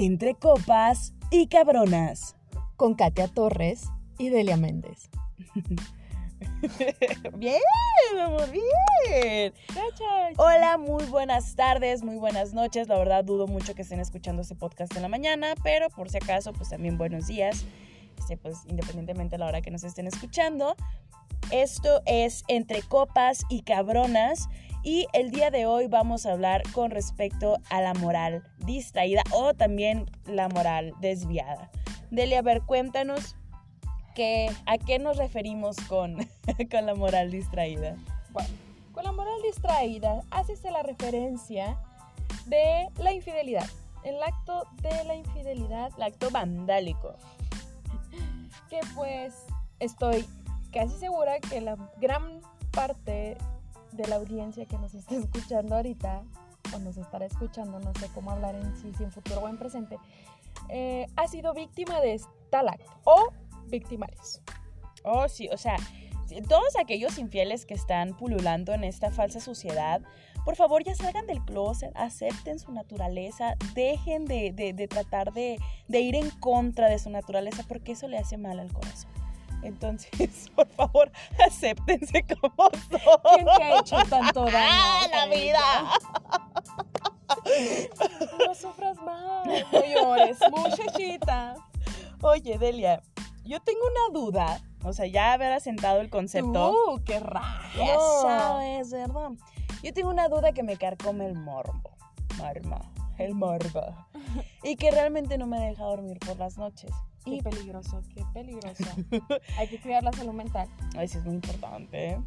Entre copas y cabronas. Con Katia Torres y Delia Méndez. bien, amor, bien. Hola, muy buenas tardes, muy buenas noches. La verdad dudo mucho que estén escuchando este podcast en la mañana, pero por si acaso, pues también buenos días. Este, pues independientemente de la hora que nos estén escuchando. Esto es Entre Copas y Cabronas y el día de hoy vamos a hablar con respecto a la moral distraída o también la moral desviada. Delia, a ver, cuéntanos que, a qué nos referimos con, con la moral distraída. Bueno, con la moral distraída hace la referencia de la infidelidad. El acto de la infidelidad. El acto vandálico. Que pues estoy casi segura que la gran parte de la audiencia que nos está escuchando ahorita, o nos estará escuchando, no sé cómo hablar en sí, si en futuro o en presente, eh, ha sido víctima de tal o victimarios. Oh, sí, o sea, todos aquellos infieles que están pululando en esta falsa sociedad, por favor ya salgan del closet, acepten su naturaleza, dejen de, de tratar de, de ir en contra de su naturaleza porque eso le hace mal al corazón. Entonces, por favor, acéptense como son. ¿Quién te ha hecho tanto daño? ¡Ah, la vida! No sufras más, no llores, muchachita. Oye, Delia, yo tengo una duda. O sea, ya haber asentado el concepto. ¡Uh, qué raro! Ya sabes, ¿verdad? Yo tengo una duda que me carcome el morbo. Marma, el morbo. Y que realmente no me deja dormir por las noches. Qué peligroso, qué peligroso. Hay que cuidar la salud mental. Eso es muy importante. ¿eh?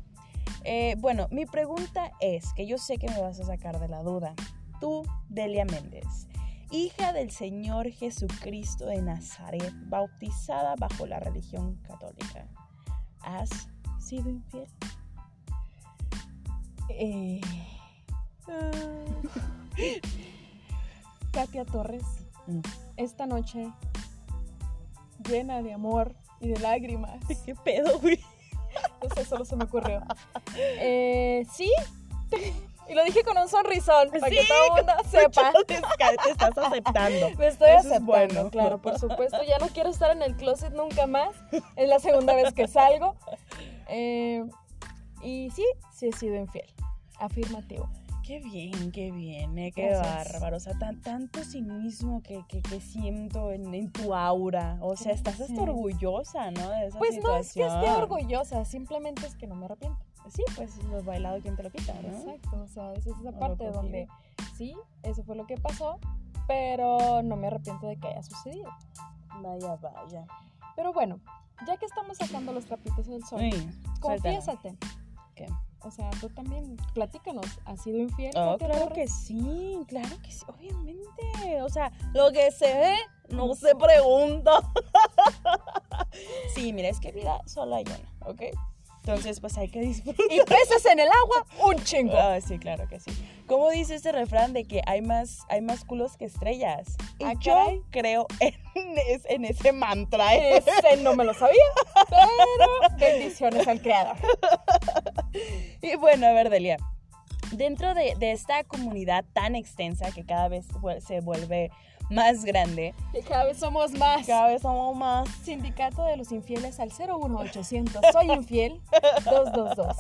¿eh? bueno, mi pregunta es, que yo sé que me vas a sacar de la duda. Tú, Delia Méndez, hija del Señor Jesucristo de Nazaret, bautizada bajo la religión católica, ¿has sido infiel? Eh, Katia Torres, mm. esta noche llena de amor y de lágrimas. ¿Qué pedo, güey? No sé, solo se me ocurrió. Eh, sí. Y lo dije con un sonrisón para que todo el mundo sepa. Te, estás aceptando. Me estoy aceptando, bueno. claro, por supuesto. Ya no quiero estar en el closet nunca más. Es la segunda vez que salgo. Eh, y sí, sí he sido infiel. Afirmativo. Qué bien, qué bien, eh, qué bárbaro. O sea, tan, tanto cinismo que, que, que siento en, en, tu aura. O sea, estás hasta orgullosa, ¿no? De esa pues no es que esté orgullosa, simplemente es que no me arrepiento. Sí, pues lo bailado quien te lo quita, ¿no? Exacto, o sea, esa es esa parte donde sí, eso fue lo que pasó, pero no me arrepiento de que haya sucedido. Vaya, vaya. Pero bueno, ya que estamos sacando los trapitos del sol, confiésate. ¿Qué? O sea, tú también, platícanos, ¿has sido infiel? Oh, claro que sí, claro que sí, obviamente. O sea, lo que se ve no se pregunta. sí, mira, es que vida solo hay una, ¿ok? Entonces, pues hay que disfrutar. Y peces en el agua, un chingo. Ah, sí, claro que sí. ¿Cómo dice este refrán de que hay más, hay más culos que estrellas? Y ah, yo creo en, en, ese mantra. ¿eh? Ese no me lo sabía, pero bendiciones al creador. Y bueno, a ver, Delia. Dentro de, esta comunidad tan extensa que cada vez se vuelve más grande. Que cada vez somos más. Cada vez somos más. Sindicato de los infieles al 01800. Soy infiel 222.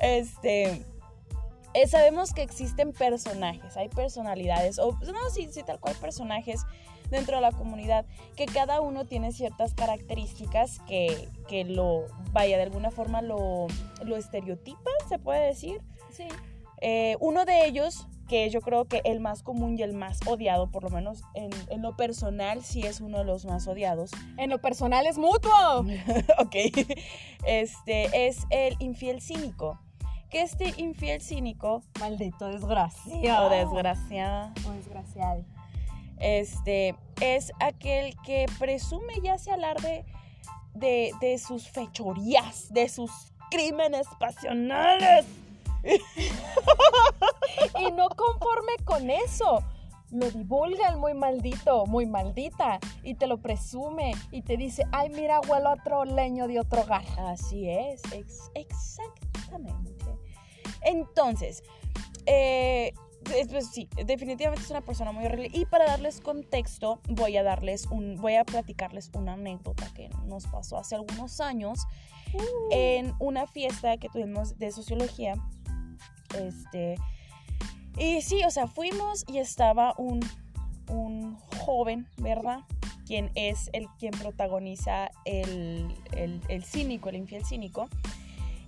Este. Eh, sabemos que existen personajes, hay personalidades, o no, sí, sí, tal cual personajes dentro de la comunidad, que cada uno tiene ciertas características que, que lo, vaya, de alguna forma lo, lo estereotipan, se puede decir. Sí. Eh, uno de ellos, que yo creo que el más común y el más odiado, por lo menos en, en lo personal, sí es uno de los más odiados. En lo personal es mutuo. ok. Este es el infiel cínico que este infiel cínico, maldito desgraciado, desgraciada, o desgraciado, este, es aquel que presume ya se alarde de, de sus fechorías, de sus crímenes pasionales. y no conforme con eso, lo divulga el muy maldito, muy maldita, y te lo presume y te dice, ay, mira, huelo a otro leño de otro hogar. Así es, exactamente. Entonces, eh, pues, sí, definitivamente es una persona muy horrible. Y para darles contexto, voy a darles un, voy a platicarles una anécdota que nos pasó hace algunos años Uh. en una fiesta que tuvimos de sociología. Este. Y sí, o sea, fuimos y estaba un, un joven, ¿verdad? Quien es el quien protagoniza el, el, el cínico, el infiel cínico.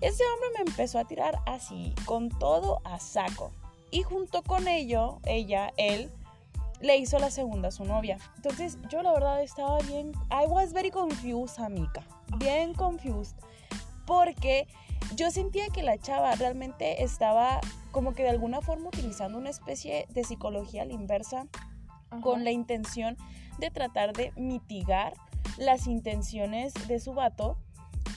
Ese hombre me empezó a tirar así, con todo a saco. Y junto con ello, ella, él, le hizo la segunda a su novia. Entonces, yo la verdad estaba bien. I was very confused, amiga. Bien confused. Porque yo sentía que la chava realmente estaba como que de alguna forma utilizando una especie de psicología a la inversa Ajá. con la intención de tratar de mitigar las intenciones de su vato,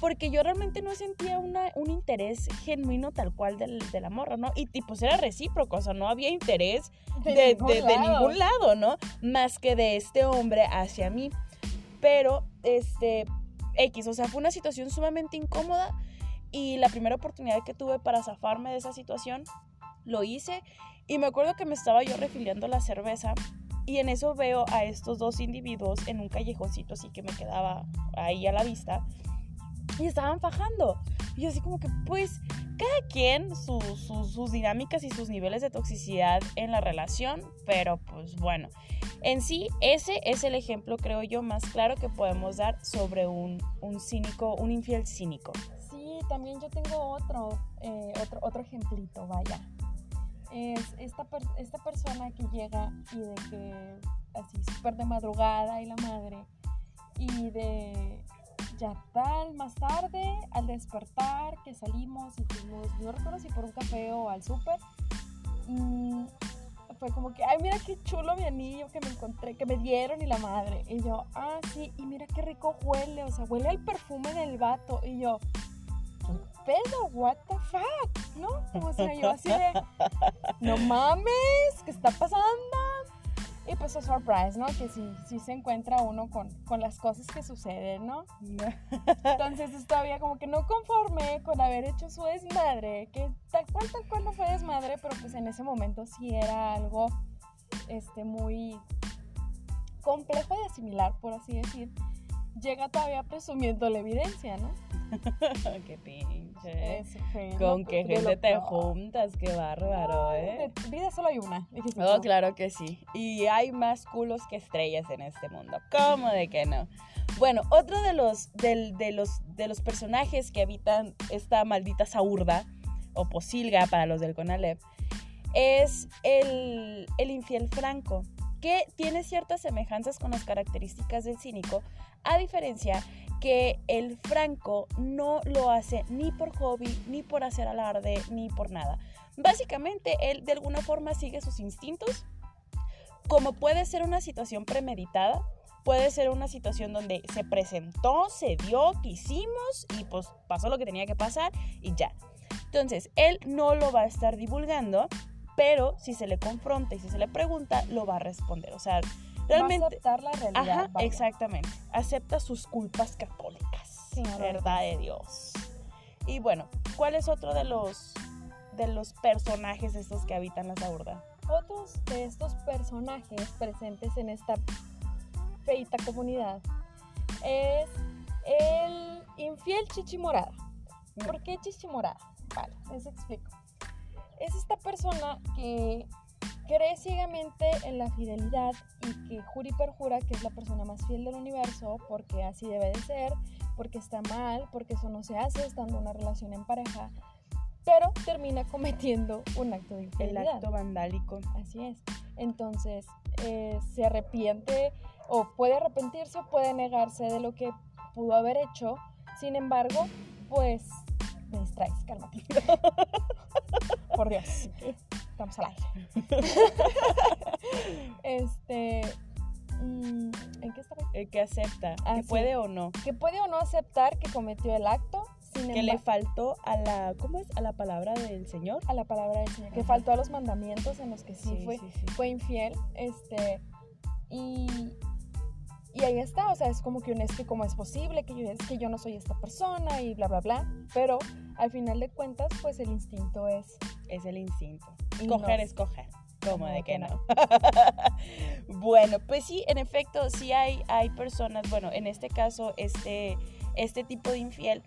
porque yo realmente no sentía una, un interés genuino tal cual del, de la morra, ¿no? Y, y pues era recíproco, o sea, no había interés de, de- ningún de lado. ningún lado, ¿no? Más que de este hombre hacia mí. Pero, este, X, o sea, fue una situación sumamente incómoda y la primera oportunidad que tuve para zafarme de esa situación, lo hice y me acuerdo que me estaba yo refiliando la cerveza y en eso veo a estos dos individuos en un callejoncito así que me quedaba ahí a la vista y estaban fajando. Y así como que, pues, cada quien su- su- sus dinámicas y sus niveles de toxicidad en la relación, pero pues bueno, en sí ese es el ejemplo, creo yo, más claro que podemos dar sobre un, un cínico, un infiel cínico. Sí, también yo tengo otro, eh, otro, otro ejemplito, vaya. Es esta, esta persona que llega y de que así súper de madrugada y la madre y de ya tal más tarde al despertar que salimos y fuimos, no recuerdo si por un café o al súper mm, fue como que, ay mira qué chulo mi anillo que me encontré, que me dieron y la madre y yo, ah sí, y mira qué rico huele, o sea, huele al perfume del vato y yo, ¿qué pedo? What the fuck? ¿No? O sea, yo así de, no mames, ¿qué está pasando? Y pues, a surprise, ¿no? Que sí, sí se encuentra uno con, con las cosas que suceden, ¿no? Entonces es todavía como que no conforme con haber hecho su desmadre, que tal cual, tal cual no fue desmadre, pero pues en ese momento sí era algo este, muy complejo de asimilar, por así decir. Llega todavía presumiendo la evidencia, ¿no? qué pinche. Eso Con qué De gente te juntas, qué bárbaro, ¿eh? De vida solo hay una. dijiste Oh, claro que sí. Y hay más culos que estrellas en este mundo. ¿Cómo de que no? Bueno, otro de los, del- de los, de los personajes que habitan esta maldita saurda, o posilga para los del Conalep, es el, el infiel franco, que tiene ciertas semejanzas con las características del cínico, a diferencia que el franco no lo hace ni por hobby, ni por hacer alarde, ni por nada. Básicamente, él de alguna forma sigue sus instintos, como puede ser una situación premeditada, puede ser una situación donde se presentó, se dio, quisimos y pues pasó lo que tenía que pasar y ya. Entonces, él no lo va a estar divulgando, pero si se le confronta y si se le pregunta, lo va a responder. O sea, Va a realmente... aceptar la realidad. Ajá, vaya. exactamente. Acepta sus culpas católicas. Claro. Verdad de Dios. Y bueno, ¿cuál es otro de los de los personajes estos que habitan la saurda? Otros de estos personajes presentes en esta feita comunidad es el infiel chichimorada. ¿Por qué chichimorada? Vale, les explico. Es esta persona que cree ciegamente en la fidelidad y que jura y perjura que es la persona más fiel del universo porque así debe de ser, porque está mal, porque eso no se hace estando en una relación en pareja, pero termina cometiendo un acto de El infidelidad. acto vandálico. Así es. Entonces, eh, se arrepiente o puede arrepentirse o puede negarse de lo que pudo haber hecho. Sin embargo, pues me distraes, cálmate. Por Dios, estamos al aire. este, mm, ¿en qué estaba? El que acepta, Ah, que sí. puede o no. Que puede o no aceptar que cometió el acto, sin Que le faltó a la, ¿cómo es? A la palabra del Señor. a la palabra del Señor, que faltó a los mandamientos en los que sí, fue, sí. fue infiel, este, y, y ahí está, o sea, es como que un es que cómo es posible, que yo, es que yo no soy esta persona y bla, bla, bla, pero al final de cuentas, pues el instinto es, Es el instinto. Y Escoger, no- escoger. Como de que no. bueno, pues sí, en efecto, sí hay, hay personas, bueno, en este caso, este, este tipo de infiel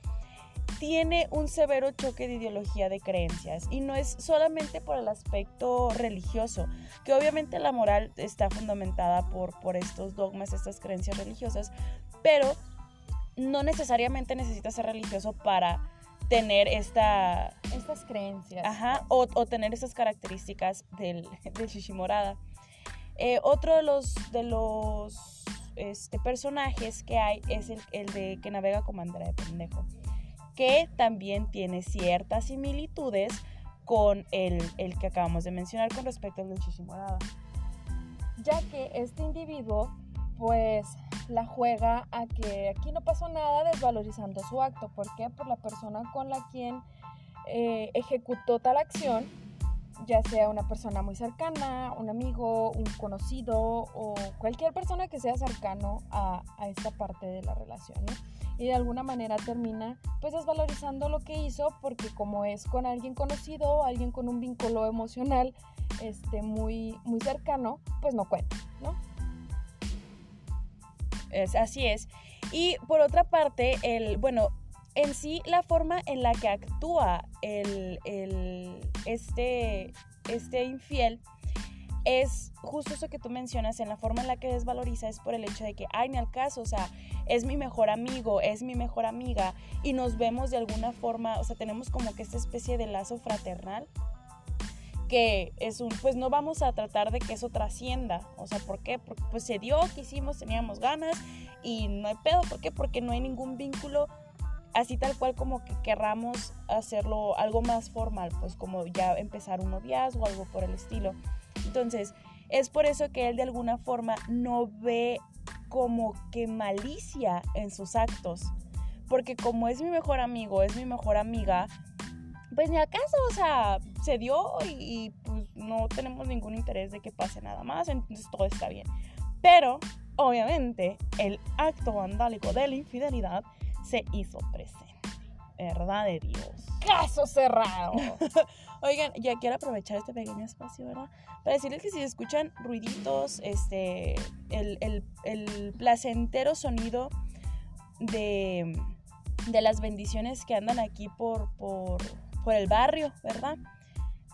tiene un severo choque de ideología de creencias y no es solamente por el aspecto religioso, que obviamente la moral está fundamentada por, por estos dogmas, estas creencias religiosas, pero no necesariamente necesita ser religioso para tener esta... Estas creencias. Ajá, o, tener esas características del, del Shishimorada. Eh, otro de los, de los este, personajes que hay es el, el de que navega con bandera de pendejo, que también tiene ciertas similitudes con el, el que acabamos de mencionar con respecto al del Shishimorada. Ya que este individuo pues la juega a que aquí no pasó nada desvalorizando su acto. ¿Por qué? Por la persona con la quien eh, ejecutó tal acción, ya sea una persona muy cercana, un amigo, un conocido o cualquier persona que sea cercano a, esta parte de la relación. Y de alguna manera termina pues desvalorizando lo que hizo porque como es con alguien conocido, alguien con un vínculo emocional este, muy, muy cercano, pues no cuenta, ¿no? Así es. Y por otra parte, el, bueno, en sí la forma en la que actúa el, este, este infiel es justo eso que tú mencionas, en la forma en la que desvaloriza es por el hecho de que, ay, ni al caso, o sea, es mi mejor amigo, es mi mejor amiga, y nos vemos de alguna forma, o sea, tenemos como que esta especie de lazo fraternal, que es un, pues no vamos a tratar de que eso trascienda. O sea, ¿por qué? Porque pues se dio, quisimos, teníamos ganas y no hay pedo. ¿Por qué? Porque no hay ningún vínculo así tal cual como que querramos hacerlo algo más formal, pues como ya empezar un noviazgo o algo por el estilo. Entonces, es por eso que él de alguna forma no ve como que malicia en sus actos. Porque como es mi mejor amigo, es mi mejor amiga, pues ni acaso, o sea, se dio y, pues no tenemos ningún interés de que pase nada más, entonces todo está bien. Pero, obviamente, el acto vandálico de la infidelidad se hizo presente. ¿Verdad de Dios? Caso cerrado. Oigan, ya quiero aprovechar este pequeño espacio, ¿verdad? Para decirles que si escuchan ruiditos, este, el, el, el placentero sonido de, de las bendiciones que andan aquí por, por por el barrio, ¿verdad?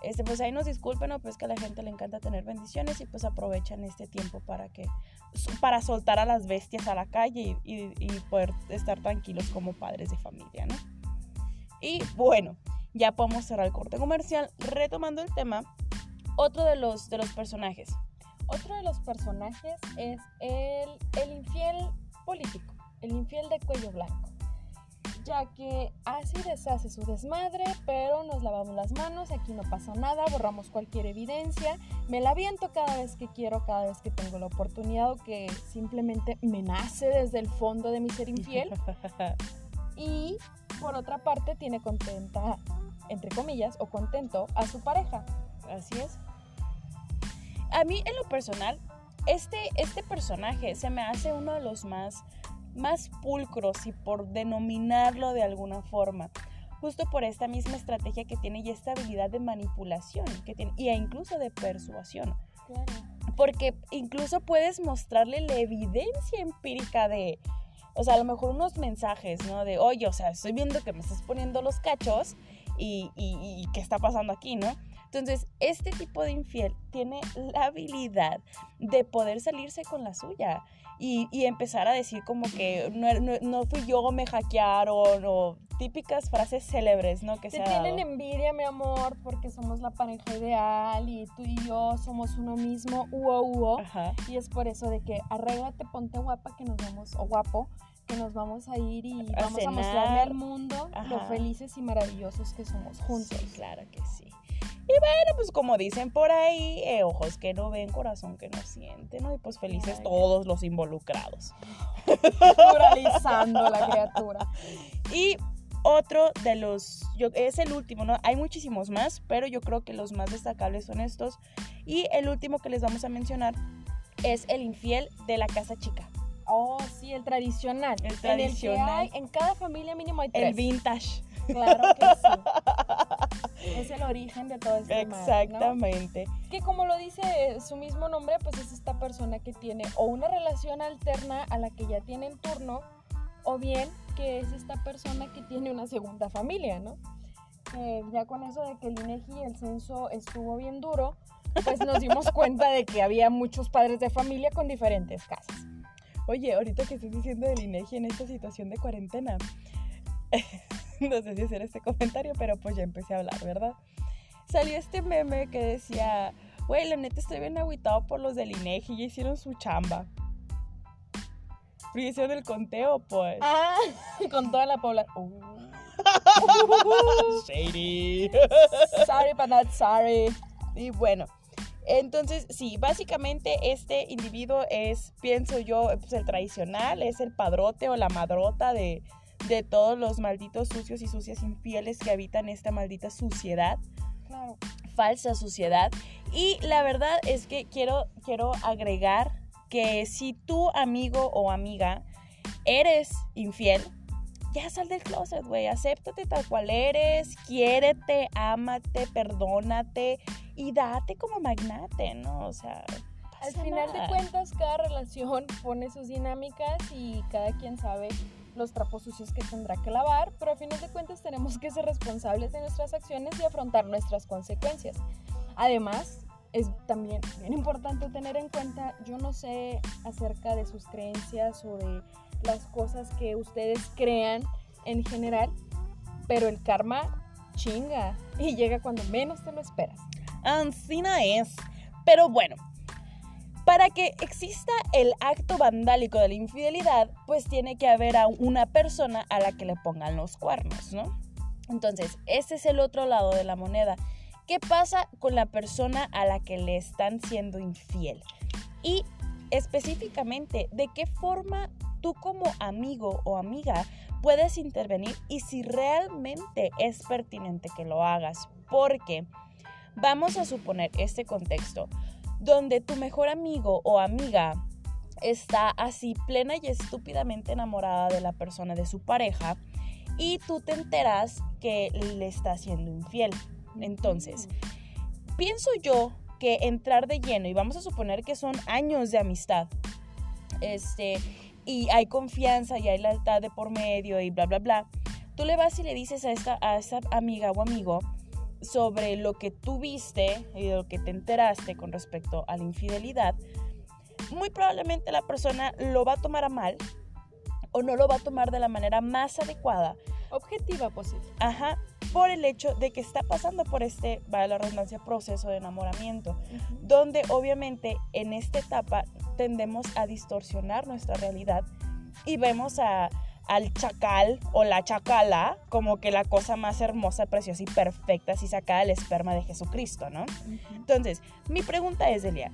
Este, pues ahí nos disculpen, ¿no? pues que a la gente le encanta tener bendiciones y pues aprovechan este tiempo para que para soltar a las bestias a la calle y, poder estar tranquilos como padres de familia, ¿no? Y bueno, ya podemos cerrar el corte comercial. Retomando el tema, otro de los, de los personajes. Otro de los personajes es el, el infiel político, el infiel de cuello blanco ya que así deshace su desmadre, pero nos lavamos las manos, aquí no pasa nada, borramos cualquier evidencia, me la viento cada vez que quiero, cada vez que tengo la oportunidad o que simplemente me nace desde el fondo de mi ser infiel. y por otra parte tiene contenta, entre comillas, o contento a su pareja. Así es. A mí en lo personal, este, este personaje se me hace uno de los más más pulcros y por denominarlo de alguna forma, justo por esta misma estrategia que tiene y esta habilidad de manipulación que tiene, y incluso de persuasión. Porque incluso puedes mostrarle la evidencia empírica de, o sea, a lo mejor unos mensajes, ¿no? De, oye, o sea, estoy viendo que me estás poniendo los cachos y, y, y qué está pasando aquí, ¿no? Entonces, este tipo de infiel tiene la habilidad de poder salirse con la suya y, empezar a decir como que no, fui yo, me hackearon o típicas frases célebres, ¿no? Que Te tienen envidia, mi amor, porque somos la pareja ideal y tú y yo somos uno mismo, uo, uo. Y es por eso de que arréglate, ponte guapa que nos vamos, o guapo, que nos vamos a ir y vamos a mostrarle al mundo lo felices y maravillosos que somos juntos. claro que sí. Y bueno, pues como dicen por ahí, eh, ojos que no ven, corazón que no siente, ¿no? Y pues felices todos los involucrados. Moralizando la criatura. Y otro de los, yo, es el último, ¿no? Hay muchísimos más, pero yo creo que los más destacables son estos. Y el último que les vamos a mencionar es el infiel de la casa chica. Oh, sí, el tradicional. El tradicional. En, cada familia mínimo hay tres. El vintage. Claro que sí. Es el origen. de todo este Exactamente. Que como lo dice su mismo nombre, pues es esta persona que tiene o una relación alterna a la que ya tiene en turno, o bien que es esta persona que tiene una segunda familia, ¿no? ya con eso de que el INEGI y el censo estuvo bien duro, pues nos dimos cuenta de que había muchos padres de familia con diferentes casas. Oye, ahorita que estás diciendo del INEGI en esta situación de cuarentena, no sé si hacer este comentario, pero pues ya empecé a hablar, ¿verdad? Salió este meme que decía, güey, la neta estoy bien aguitado por los del INEGI, ya hicieron su chamba. Pero hicieron el conteo, pues. Ah, con toda la población. Shady. sorry, but not sorry. Y bueno, entonces, sí, básicamente este individuo es, pienso yo, pues, el tradicional, es el padrote o la madrota de, de todos los malditos sucios y sucias infieles que habitan esta maldita suciedad. Falsa suciedad. Y la verdad es que quiero, quiero agregar que si tu amigo o amiga eres infiel, ya sal del closet, güey. Acéptate tal cual eres, quiérete, ámate, perdónate y date como magnate, ¿no? O sea. Al final de cuentas, cada relación pone sus dinámicas y cada quien sabe los trapos sucios que tendrá que lavar, pero a final de cuentas tenemos que ser responsables de nuestras acciones y afrontar nuestras consecuencias. Además, es también bien importante tener en cuenta, yo no sé acerca de sus creencias o de las cosas que ustedes crean en general, pero el karma chinga y llega cuando menos te lo esperas. Ancina es. Pero bueno, para que exista el acto vandálico de la infidelidad, pues tiene que haber a una persona a la que le pongan los cuernos, ¿no? Entonces, ese es el otro lado de la moneda. ¿Qué pasa con la persona a la que le están siendo infiel? Y específicamente, ¿de qué forma tú como amigo o amiga puedes intervenir y si realmente es pertinente que lo hagas? Porque vamos a suponer este contexto donde tu mejor amigo o amiga está así plena y estúpidamente enamorada de la persona de su pareja y tú te enteras que le está siendo infiel. Entonces, pienso yo que entrar de lleno, y vamos a suponer que son años de amistad, este, y hay confianza y hay lealtad de por medio y bla, bla, bla, tú le vas y le dices a esta, a esa amiga o amigo, sobre lo que tú viste y de lo que te enteraste con respecto a la infidelidad, muy probablemente la persona lo va a tomar a mal o no lo va a tomar de la manera más adecuada. Objetiva posible. Ajá, por el hecho de que está pasando por este, vaya la redundancia, proceso de enamoramiento, donde obviamente en esta etapa tendemos a distorsionar nuestra realidad y vemos a al chacal o la chacala como que la cosa más hermosa, preciosa y perfecta si saca el esperma de Jesucristo, ¿no? Entonces, mi pregunta es, Delia,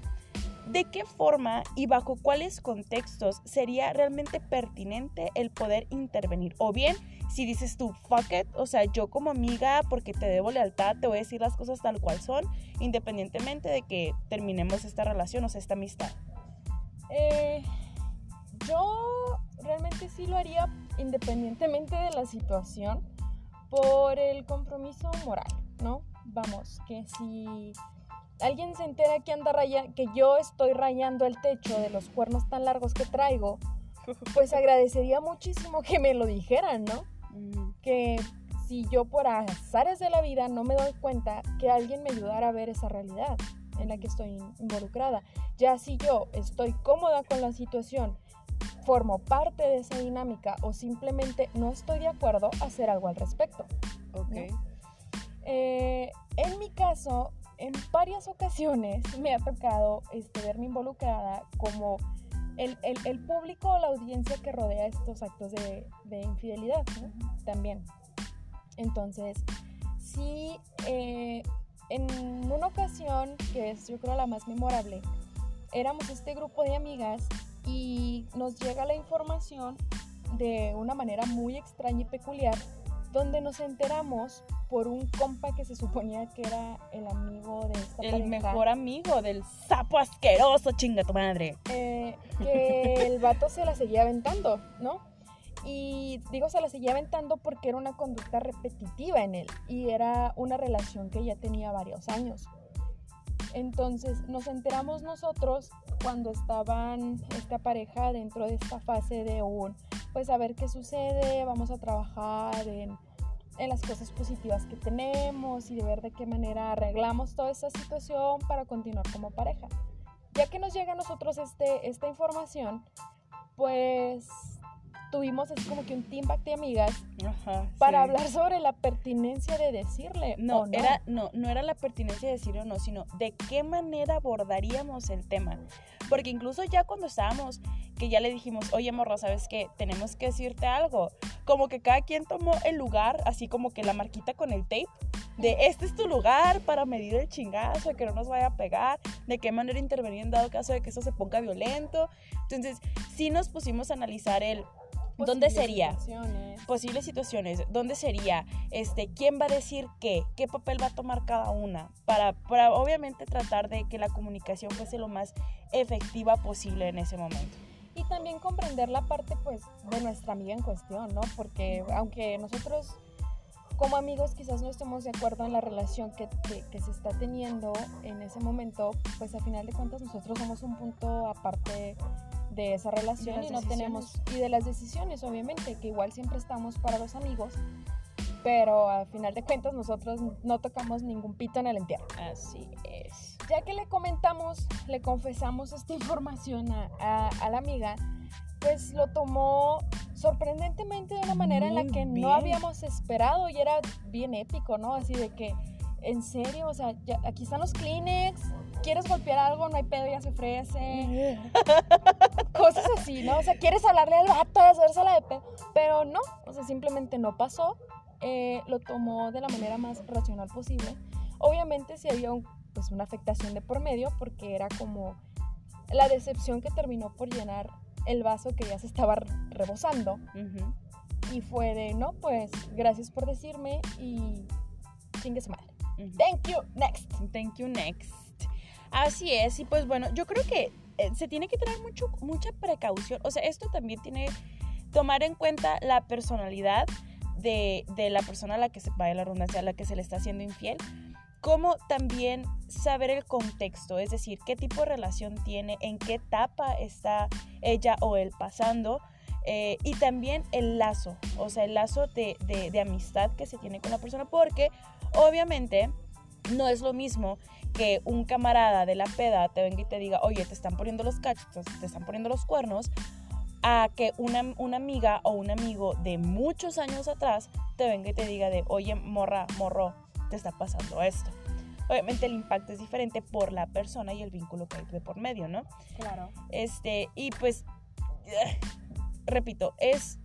¿de qué forma y bajo cuáles contextos sería realmente pertinente el poder intervenir? O bien, si dices tú, fuck it, o sea, yo como amiga, porque te debo lealtad, te voy a decir las cosas tal cual son, independientemente de que terminemos esta relación o sea, esta amistad. Eh, yo realmente sí lo haría independientemente de la situación por el compromiso moral, ¿no? Vamos, que si alguien se entera que anda raya, que yo estoy rayando el techo de los cuernos tan largos que traigo, pues agradecería muchísimo que me lo dijeran, ¿no? Mm. Que si yo por azares de la vida no me doy cuenta que alguien me ayudara a ver esa realidad en la que estoy involucrada. Ya si yo estoy cómoda con la situación formo parte de esa dinámica o simplemente no estoy de acuerdo, hacer algo al respecto. Ok. Eh, en mi caso, en varias ocasiones me ha tocado este, verme involucrada como el, el, público o la audiencia que rodea estos actos de, de infidelidad también. Entonces, sí, eh, en una ocasión, que es yo creo la más memorable, éramos este grupo de amigas y nos llega la información de una manera muy extraña y peculiar, donde nos enteramos por un compa que se suponía que era el amigo de esta El mejor amigo del sapo asqueroso, chinga tu madre. Eh, que el vato se la seguía aventando, ¿no? Y digo, se la seguía aventando porque era una conducta repetitiva en él y era una relación que ya tenía varios años. Entonces nos enteramos nosotros cuando estaban esta pareja dentro de esta fase de un, pues a ver qué sucede, vamos a trabajar en, en las cosas positivas que tenemos y de ver de qué manera arreglamos toda esa situación para continuar como pareja. Ya que nos llega a nosotros este, esta información, pues tuvimos así como que un team back de amigas para hablar sobre la pertinencia de decirle. No, era, no, no era la pertinencia de decirle o no, sino de qué manera abordaríamos el tema. Porque incluso ya cuando estábamos, que ya le dijimos, oye morra, ¿sabes qué? Tenemos que decirte algo. Como que cada quien tomó el lugar, así como que la marquita con el tape, de este es tu lugar para medir el chingazo, de que no nos vaya a pegar, de qué manera intervenir en dado caso de que eso se ponga violento. Entonces, sí nos pusimos a analizar el ¿Dónde sería? Posibles situaciones. ¿Dónde sería? Este, ¿Quién va a decir qué? ¿Qué papel va a tomar cada una? Para, para obviamente tratar de que la comunicación fuese lo más efectiva posible en ese momento. Y también comprender la parte pues de nuestra amiga en cuestión, ¿no? Porque aunque nosotros como amigos quizás no estemos de acuerdo en la relación que, que, se está teniendo en ese momento, pues a final de cuentas nosotros somos un punto aparte de esa relación y no tenemos y de las decisiones obviamente que igual siempre estamos para los amigos pero al final de cuentas nosotros no tocamos ningún pito en el entierro. Así es. Ya que le comentamos le confesamos esta información a, a, la amiga pues lo tomó sorprendentemente de una manera en la que no habíamos esperado y era bien épico no así de que en serio o sea aquí están los Kleenex quieres golpear algo, no hay pedo, ya se ofrece. Cosas así, ¿no? O sea, quieres hablarle al vato, hacérsela de pedo. Pero no, o sea, simplemente no pasó. Eh, lo tomó de la manera más racional posible. Obviamente sí había pues una afectación de por medio porque era como la decepción que terminó por llenar el vaso que ya se estaba rebosando. Y fue de, no, pues gracias por decirme y chingue su madre. Thank you, next. Thank you, next. Así es, y pues bueno, yo creo que eh, se tiene que tener mucho, mucha precaución. O sea, esto también tiene tomar en cuenta la personalidad de, la persona a la que se vaya la redundancia, a la que se le está haciendo infiel, como también saber el contexto, es decir, qué tipo de relación tiene, en qué etapa está ella o él pasando. Eh, y también el lazo, o sea, el lazo de, de amistad que se tiene con la persona, porque obviamente no es lo mismo que un camarada de la peda te venga y te diga, oye, te están poniendo los cachos, te están poniendo los cuernos, a que una, una, amiga o un amigo de muchos años atrás te venga y te diga de, oye, morra, morro, te está pasando esto. Obviamente el impacto es diferente por la persona y el vínculo que hay de por medio, ¿no? Claro. Este, y pues, repito, es,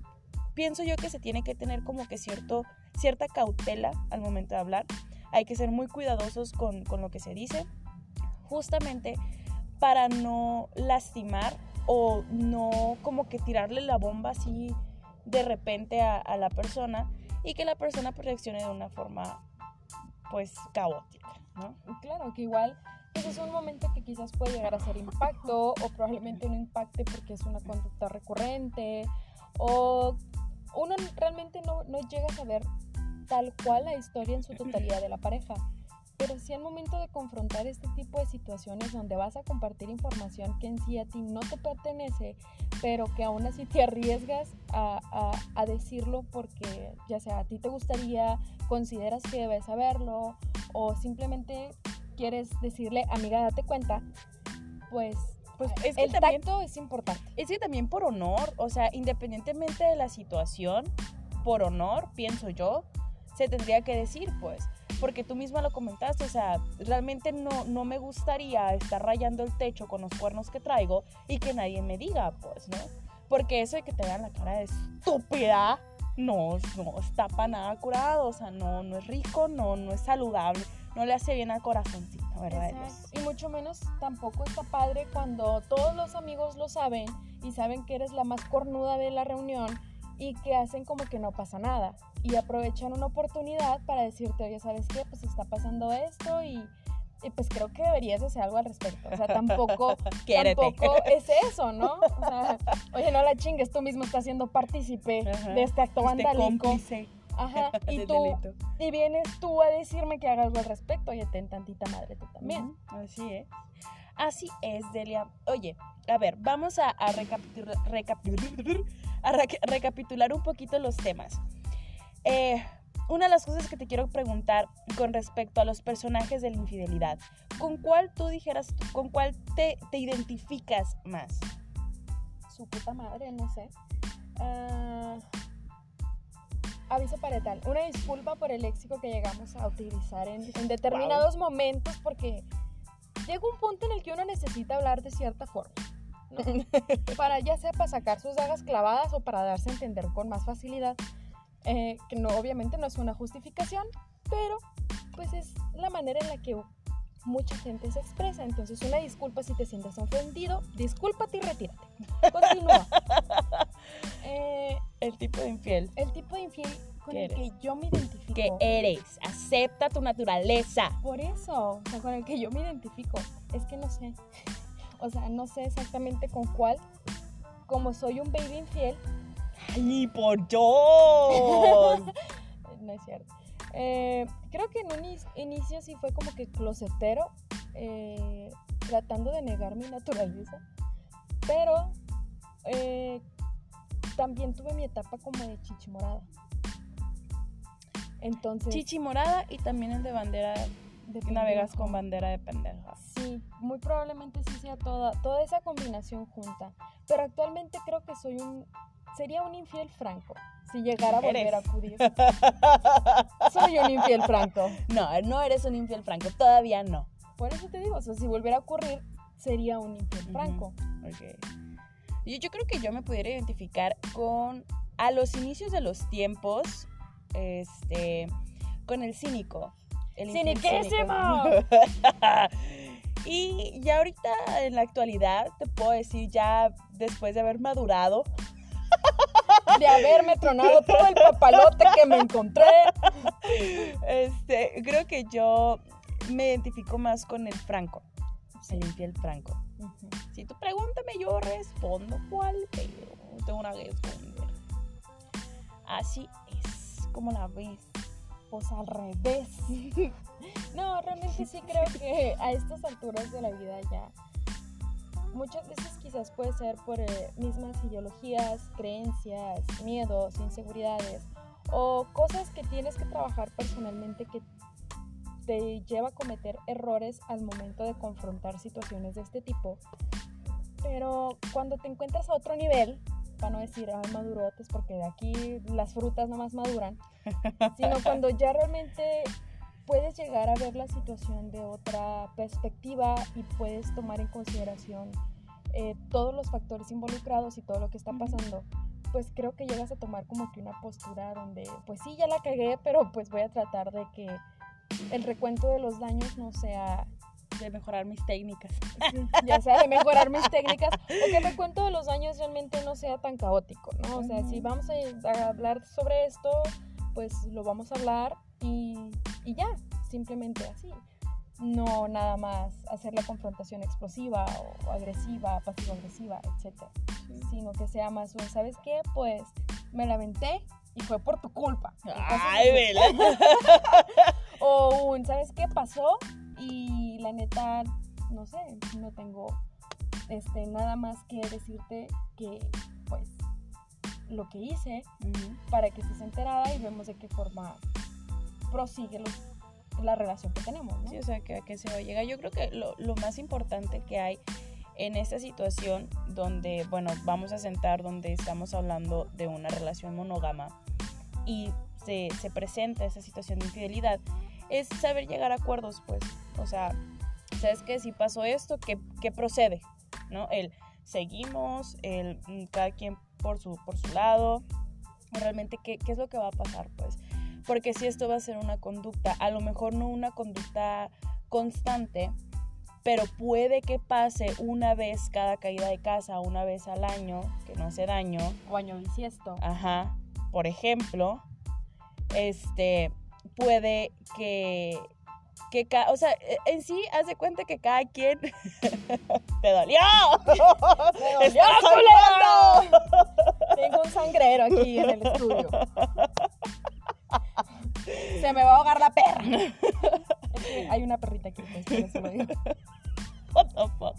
pienso yo que se tiene que tener como que cierto, cierta cautela al momento de hablar hay que ser muy cuidadosos con, lo que se dice, justamente para no lastimar o no como que tirarle la bomba así de repente a, la persona y que la persona reaccione de una forma pues caótica, ¿no? Claro, que igual pues es un momento que quizás puede llegar a ser impacto o probablemente no impacte porque es una conducta recurrente o uno realmente no, no llega a saber tal cual la historia en su totalidad de la pareja. Pero si al momento de confrontar este tipo de situaciones donde vas a compartir información que en sí a ti no te pertenece, pero que aún así te arriesgas a, a, decirlo porque ya sea a ti te gustaría, consideras que debes saberlo o simplemente quieres decirle, amiga, date cuenta, pues pues es que el tacto es importante. Es que también por honor, o sea, independientemente de la situación, por honor, pienso yo, se tendría que decir, pues, porque tú misma lo comentaste, o sea, realmente no, no me gustaría estar rayando el techo con los cuernos que traigo y que nadie me diga, pues, ¿no? Porque eso de que te vean la cara de estúpida, no, no está para nada curado, o sea, no, no es rico, no, no es saludable, no le hace bien al corazoncito, ¿verdad? Y mucho menos tampoco está padre cuando todos los amigos lo saben y saben que eres la más cornuda de la reunión y que hacen como que no pasa nada y aprovechan una oportunidad para decirte, oye, ¿sabes qué? Pues está pasando esto y Y pues creo que deberías hacer algo al respecto. O sea, tampoco, tampoco es eso, ¿no? O sea, oye, no la chingues, tú mismo estás siendo partícipe de este acto este vandálico. Ajá, y tú, y vienes tú a decirme que haga algo al respecto. Oye, ten tantita madre tú también. así es. Así es, Delia. Oye, a ver, vamos a, recapitular, recapitular un poquito los temas. Eh, una de las cosas que te quiero preguntar con respecto a los personajes de la infidelidad, ¿con cuál tú dijeras, con cuál te, identificas más? Su puta madre, no sé. Uh, aviso parental. Una disculpa por el léxico que llegamos a utilizar en, determinados momentos porque llega un punto en el que uno necesita hablar de cierta forma. para ya sea para sacar sus dagas clavadas o para darse a entender con más facilidad. Eh, que no, obviamente no es una justificación, pero pues es la manera en la que mucha gente se expresa. Entonces, una disculpa si te sientes ofendido, discúlpate y retírate. Continúa. Eh, el tipo de infiel. El tipo de infiel con el que yo me identifico. Que eres. Acepta tu naturaleza. Por eso, o sea, con el que yo me identifico. Es que no sé. O sea, no sé exactamente con cuál. Como soy un baby infiel. ¡Ay, por Dios! no es cierto. Eh, creo que en un inicio sí fue como que closetero, eh, tratando de negar mi naturaleza. Pero eh, también tuve mi etapa como de chichimorada. Entonces. Chichimorada y también el de bandera. De navegas con bandera de pendeja. Sí, muy probablemente sí sea toda, toda esa combinación junta. Pero actualmente creo que soy un. Sería un infiel franco si llegara a volver a acudir. Soy un infiel franco. No, no eres un infiel franco, todavía no. Por eso te digo, o sea, si volviera a ocurrir, sería un infiel franco. Yo, yo creo que yo me pudiera identificar con, a los inicios de los tiempos, este, con el cínico. El ¡Ciniquísimo! y ya ahorita, en la actualidad, te puedo decir, ya después de haber madurado, de haberme tronado todo el papalote que me encontré. Este, creo que yo me identifico más con el franco, el infiel franco. Si tú pregúntame, yo respondo cuál, pero tengo una que responder. Así es, como la ves. Pues al revés. no, realmente sí creo que a estas alturas de la vida ya muchas veces quizás puede ser por eh, mismas ideologías, creencias, miedos, inseguridades o cosas que tienes que trabajar personalmente que te lleva a cometer errores al momento de confrontar situaciones de este tipo. Pero cuando te encuentras a otro nivel, para no decir, ay, madurotes, porque de aquí las frutas no más maduran, sino cuando ya realmente puedes llegar a ver la situación de otra perspectiva y puedes tomar en consideración eh, todos los factores involucrados y todo lo que está pasando, pues creo que llegas a tomar como que una postura donde, pues sí, ya la cagué, pero pues voy a tratar de que el recuento de los daños no sea de mejorar mis técnicas. ya sea de mejorar mis técnicas o que el recuento de los daños realmente no sea tan caótico, ¿no? O sea, si vamos a, hablar sobre esto, pues lo vamos a hablar y, y ya, simplemente así. No nada más hacer la confrontación explosiva o agresiva, pasivo-agresiva, etc. Sino que sea más un, ¿sabes qué? Pues me lamenté y fue por tu culpa. Ay, vela. o un, ¿sabes qué pasó? Y la neta, no sé, no tengo este, nada más que decirte que, pues, lo que hice para que estés enterada y vemos de qué forma prosigue la relación que tenemos, ¿no? Sí, o sea, que, que se va a llegar. Yo creo que lo, más importante que hay en esta situación donde, bueno, vamos a sentar donde estamos hablando de una relación monógama y se, se, presenta esa situación de infidelidad, es saber llegar a acuerdos, pues. O sea, ¿sabes qué? Si pasó esto, ¿qué, qué procede? ¿No? El seguimos, el mm, cada quien por su, por su lado, realmente ¿qué, qué es lo que va a pasar, pues porque si esto va a ser una conducta, a lo mejor no una conducta constante, pero puede que pase una vez cada caída de casa, una vez al año, que no hace daño. O año bisiesto. Ajá. Por ejemplo, este, puede que, que o sea, e, en sí, haz de cuenta que cada quien te dolió. ¡Me dolió, Tengo un sangrero aquí en el estudio. Se me va a ahogar la perra. hay una perrita aquí, pues, What the fuck?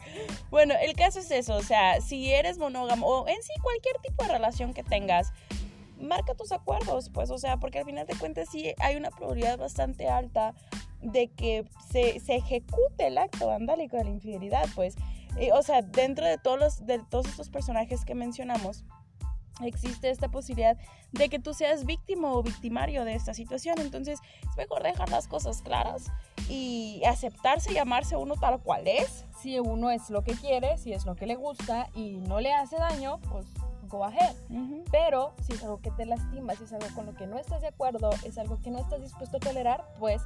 Bueno, el caso es eso, o sea, si eres monógamo o en sí cualquier tipo de relación que tengas, marca tus acuerdos, pues, o sea, porque al final de cuentas sí hay una probabilidad bastante alta de que se, se ejecute el acto vandálico de la infidelidad, pues. o sea, dentro de todos, los, de todos estos personajes que mencionamos, existe esta posibilidad de que tú seas víctima o victimario de esta situación. Entonces, es mejor dejar las cosas claras y aceptarse y amarse uno tal cual es. Si uno es lo que quiere, si es lo que le gusta y no le hace daño, pues go ahead. Pero si es algo que te lastima, si es algo con lo que no estás de acuerdo, es algo que no estás dispuesto a tolerar, pues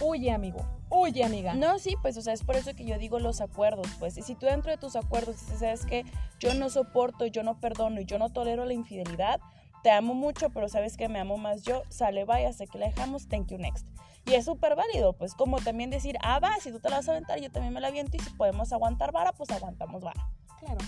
huye, amigo. Huye, amiga. No, sí, pues, o sea, es por eso que yo digo los acuerdos, pues. Y si tú dentro de tus acuerdos dices, sabes que yo no soporto, yo no perdono y yo no tolero la infidelidad, te amo mucho, pero sabes que me amo más yo, sale, vaya, sé que la dejamos, thank you next. Y es súper válido, pues, como también decir, ah, va, si tú te la vas a aventar, yo también me la aviento y si podemos aguantar vara, pues aguantamos vara. Claro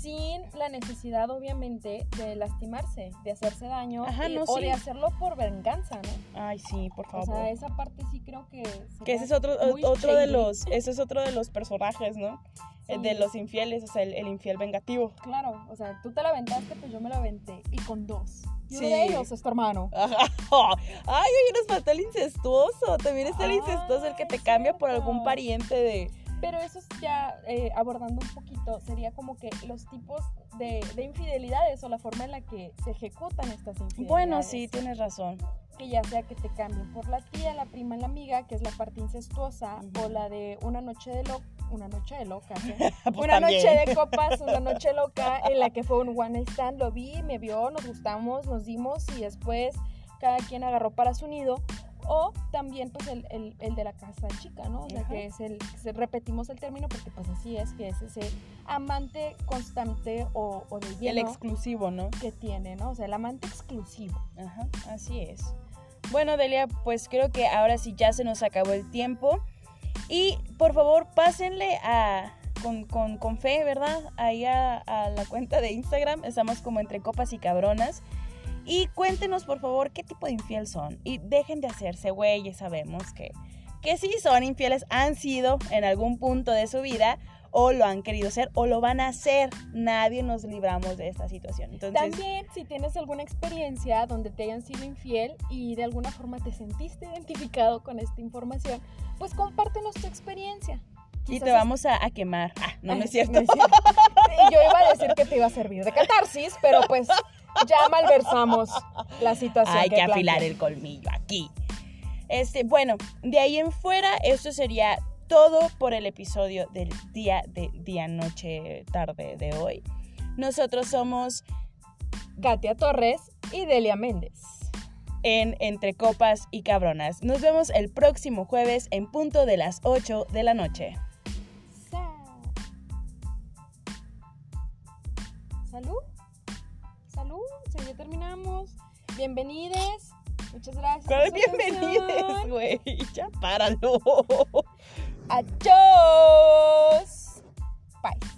sin la necesidad obviamente de lastimarse, de hacerse daño o de hacerlo por venganza, ¿no? Ay, sí, por favor. O sea, esa parte sí creo que que ese es otro otro de los ese es otro de los personajes, ¿no? De los infieles, o sea, el, infiel vengativo. Claro, o sea, tú te la aventaste, pues yo me la aventé y con dos. Y uno de ellos es tu hermano. Ay, oye, nos faltó el incestuoso. También está el incestuoso, el que te cambia por algún pariente de pero eso es ya eh, abordando un poquito, sería como que los tipos de, de, infidelidades o la forma en la que se ejecutan estas infidelidades. Bueno, sí, tienes razón. Que ya sea que te cambien por la tía, la prima, la amiga, que es la parte incestuosa, o la de una noche de loca una noche de loca, pues una noche de copas, una noche loca en la que fue un one night stand, lo vi, me vio, nos gustamos, nos dimos y después cada quien agarró para su nido o también pues el, el, el, de la casa chica, ¿no? O sea, que es el, repetimos el término porque pues así es, que es ese amante constante o, o de lleno. El exclusivo, ¿no? Que tiene, ¿no? O sea, el amante exclusivo. Ajá, así es. Bueno, Delia, pues creo que ahora sí ya se nos acabó el tiempo. Y por favor, pásenle a, con, con, con fe, ¿verdad? Ahí a, a, la cuenta de Instagram. Estamos como entre copas y cabronas. Y cuéntenos, por favor, qué tipo de infiel son. Y dejen de hacerse güeyes, sabemos que, que sí son infieles, han sido en algún punto de su vida o lo han querido ser o lo van a hacer. Nadie nos libramos de esta situación. Entonces, También si tienes alguna experiencia donde te hayan sido infiel y de alguna forma te sentiste identificado con esta información, pues compártenos tu experiencia. y te vamos a, quemar. Ah, no, no es cierto. yo iba a decir que te iba a servir de catarsis, pero pues ya malversamos la situación. Hay que, afilar el colmillo aquí. Este, bueno, de ahí en fuera, esto sería todo por el episodio del día de día, noche, tarde de hoy. Nosotros somos Katia Torres y Delia Méndez. En Entre Copas y Cabronas. Nos vemos el próximo jueves en punto de las 8 de la noche. Salud terminamos. Bienvenides. Muchas gracias. ¿Cuál bienvenides, güey? Ya páralo. Adiós. Bye.